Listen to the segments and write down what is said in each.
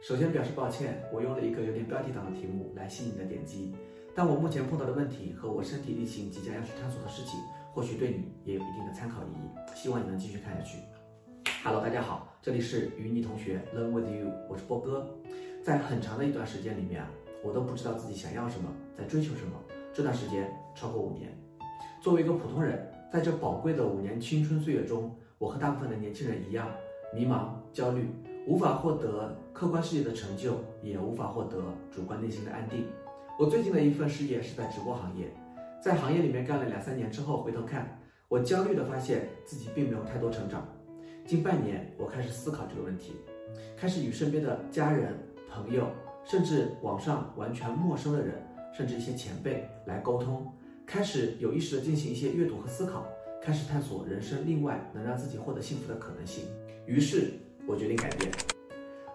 首先表示抱歉，我用了一个有点标题党的题目来吸引你的点击，但我目前碰到的问题和我身体力行即将要去探索的事情，或许对你也有一定的参考意义，希望你能继续看下去。Hello，大家好，这里是与你同学 Learn with you，我是波哥。在很长的一段时间里面，我都不知道自己想要什么，在追求什么。这段时间超过五年，作为一个普通人，在这宝贵的五年青春岁月中，我和大部分的年轻人一样，迷茫、焦虑。无法获得客观世界的成就，也无法获得主观内心的安定。我最近的一份事业是在直播行业，在行业里面干了两三年之后，回头看，我焦虑的发现自己并没有太多成长。近半年，我开始思考这个问题，开始与身边的家人、朋友，甚至网上完全陌生的人，甚至一些前辈来沟通，开始有意识的进行一些阅读和思考，开始探索人生另外能让自己获得幸福的可能性。于是。我决定改变。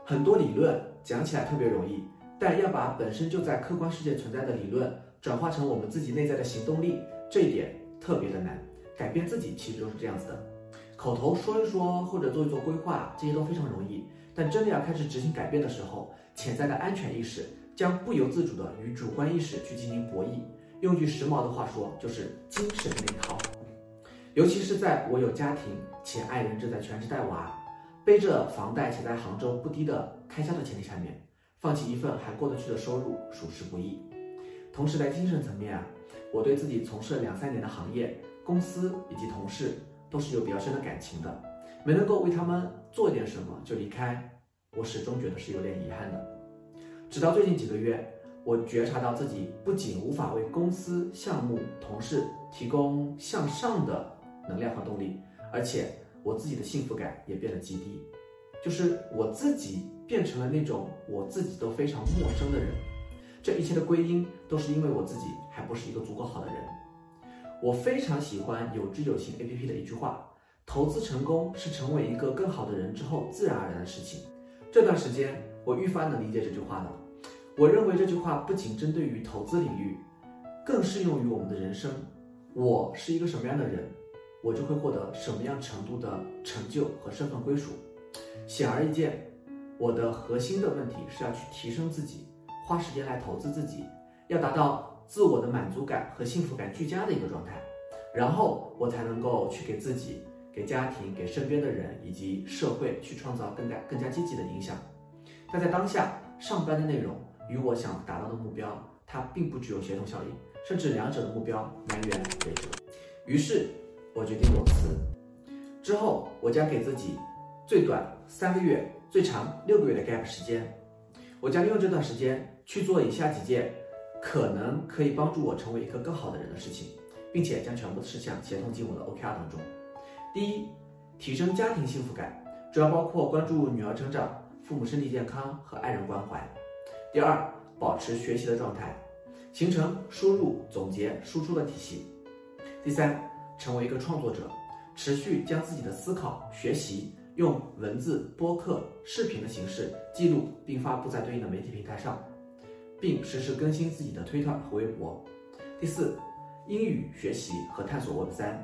很多理论讲起来特别容易，但要把本身就在客观世界存在的理论转化成我们自己内在的行动力，这一点特别的难。改变自己其实就是这样子的，口头说一说或者做一做规划，这些都非常容易。但真的要开始执行改变的时候，潜在的安全意识将不由自主的与主观意识去进行博弈。用句时髦的话说，就是精神内耗。尤其是在我有家庭且爱人正在全职带娃。背着房贷且在杭州不低的开销的前提下面，放弃一份还过得去的收入，属实不易。同时在精神层面啊，我对自己从事了两三年的行业、公司以及同事都是有比较深的感情的，没能够为他们做点什么就离开，我始终觉得是有点遗憾的。直到最近几个月，我觉察到自己不仅无法为公司、项目、同事提供向上的能量和动力，而且。我自己的幸福感也变得极低，就是我自己变成了那种我自己都非常陌生的人。这一切的归因都是因为我自己还不是一个足够好的人。我非常喜欢有知有行 A P P 的一句话：投资成功是成为一个更好的人之后自然而然的事情。这段时间我愈发能理解这句话了。我认为这句话不仅针对于投资领域，更适用于我们的人生。我是一个什么样的人？我就会获得什么样程度的成就和身份归属。显而易见，我的核心的问题是要去提升自己，花时间来投资自己，要达到自我的满足感和幸福感俱佳的一个状态，然后我才能够去给自己、给家庭、给身边的人以及社会去创造更加更加积极的影响。但在当下，上班的内容与我想达到的目标，它并不具有协同效应，甚至两者的目标南辕北辙。于是。我决定裸辞之后，我将给自己最短三个月、最长六个月的 gap 时间。我将利用这段时间去做以下几件可能可以帮助我成为一个更好的人的事情，并且将全部的事项协同进我的 OKR 当中。第一，提升家庭幸福感，主要包括关注女儿成长、父母身体健康和爱人关怀。第二，保持学习的状态，形成输入、总结、输出的体系。第三。成为一个创作者，持续将自己的思考、学习用文字、播客、视频的形式记录，并发布在对应的媒体平台上，并实时更新自己的推特和微博。第四，英语学习和探索 Web 三。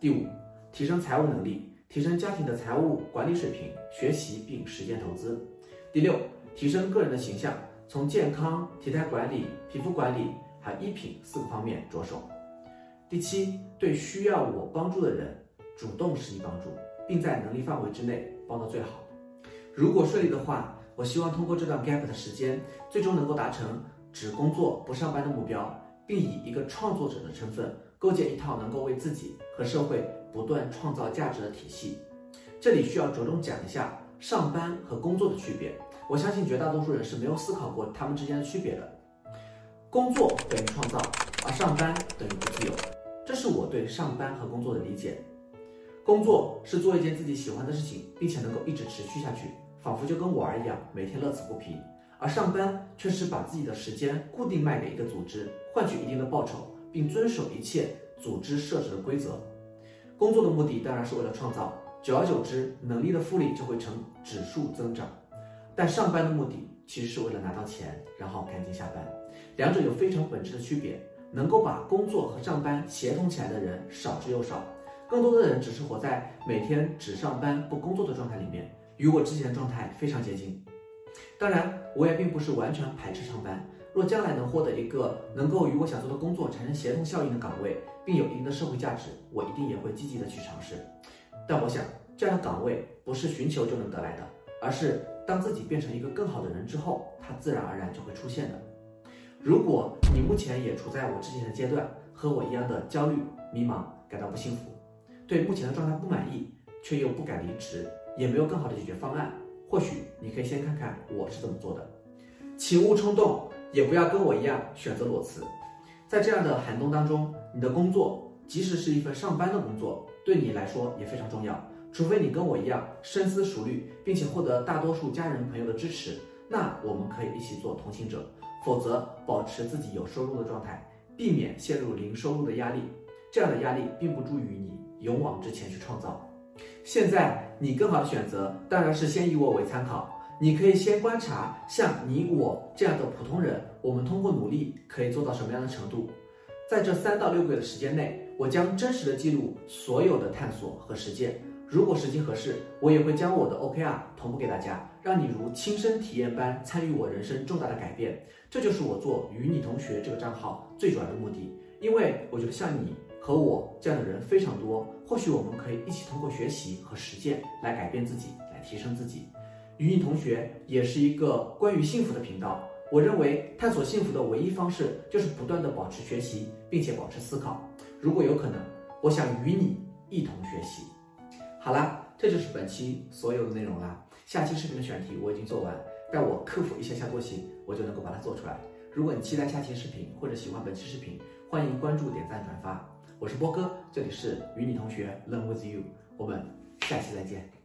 第五，提升财务能力，提升家庭的财务管理水平，学习并实践投资。第六，提升个人的形象，从健康、体态管理、皮肤管理还衣品四个方面着手。第七，对需要我帮助的人主动施以帮助，并在能力范围之内帮到最好。如果顺利的话，我希望通过这段 gap 的时间，最终能够达成只工作不上班的目标，并以一个创作者的身份构建一套能够为自己和社会不断创造价值的体系。这里需要着重讲一下上班和工作的区别。我相信绝大多数人是没有思考过他们之间的区别的。工作等于创造，而上班等于不自由。是我对上班和工作的理解。工作是做一件自己喜欢的事情，并且能够一直持续下去，仿佛就跟玩儿一样，每天乐此不疲；而上班却是把自己的时间固定卖给一个组织，换取一定的报酬，并遵守一切组织设置的规则。工作的目的当然是为了创造，久而久之，能力的复利就会呈指数增长。但上班的目的其实是为了拿到钱，然后赶紧下班，两者有非常本质的区别。能够把工作和上班协同起来的人少之又少，更多的人只是活在每天只上班不工作的状态里面，与我之前的状态非常接近。当然，我也并不是完全排斥上班。若将来能获得一个能够与我想做的工作产生协同效应的岗位，并有一定的社会价值，我一定也会积极的去尝试。但我想，这样的岗位不是寻求就能得来的，而是当自己变成一个更好的人之后，它自然而然就会出现的。如果你目前也处在我之前的阶段，和我一样的焦虑、迷茫，感到不幸福，对目前的状态不满意，却又不敢离职，也没有更好的解决方案，或许你可以先看看我是怎么做的。请勿冲动，也不要跟我一样选择裸辞。在这样的寒冬当中，你的工作，即使是一份上班的工作，对你来说也非常重要。除非你跟我一样深思熟虑，并且获得大多数家人朋友的支持，那我们可以一起做同行者。否则，保持自己有收入的状态，避免陷入零收入的压力。这样的压力并不助于你勇往直前去创造。现在，你更好的选择当然是先以我为参考。你可以先观察像你我这样的普通人，我们通过努力可以做到什么样的程度。在这三到六个月的时间内，我将真实的记录所有的探索和实践。如果时机合适，我也会将我的 OKR 同步给大家，让你如亲身体验般参与我人生重大的改变。这就是我做与你同学这个账号最主要的目的，因为我觉得像你和我这样的人非常多，或许我们可以一起通过学习和实践来改变自己，来提升自己。与你同学也是一个关于幸福的频道。我认为探索幸福的唯一方式就是不断的保持学习，并且保持思考。如果有可能，我想与你一同学习。好啦，这就是本期所有的内容啦。下期视频的选题我已经做完，待我克服一下下惰性，我就能够把它做出来。如果你期待下期视频或者喜欢本期视频，欢迎关注、点赞、转发。我是波哥，这里是与你同学 Learn with you，我们下期再见。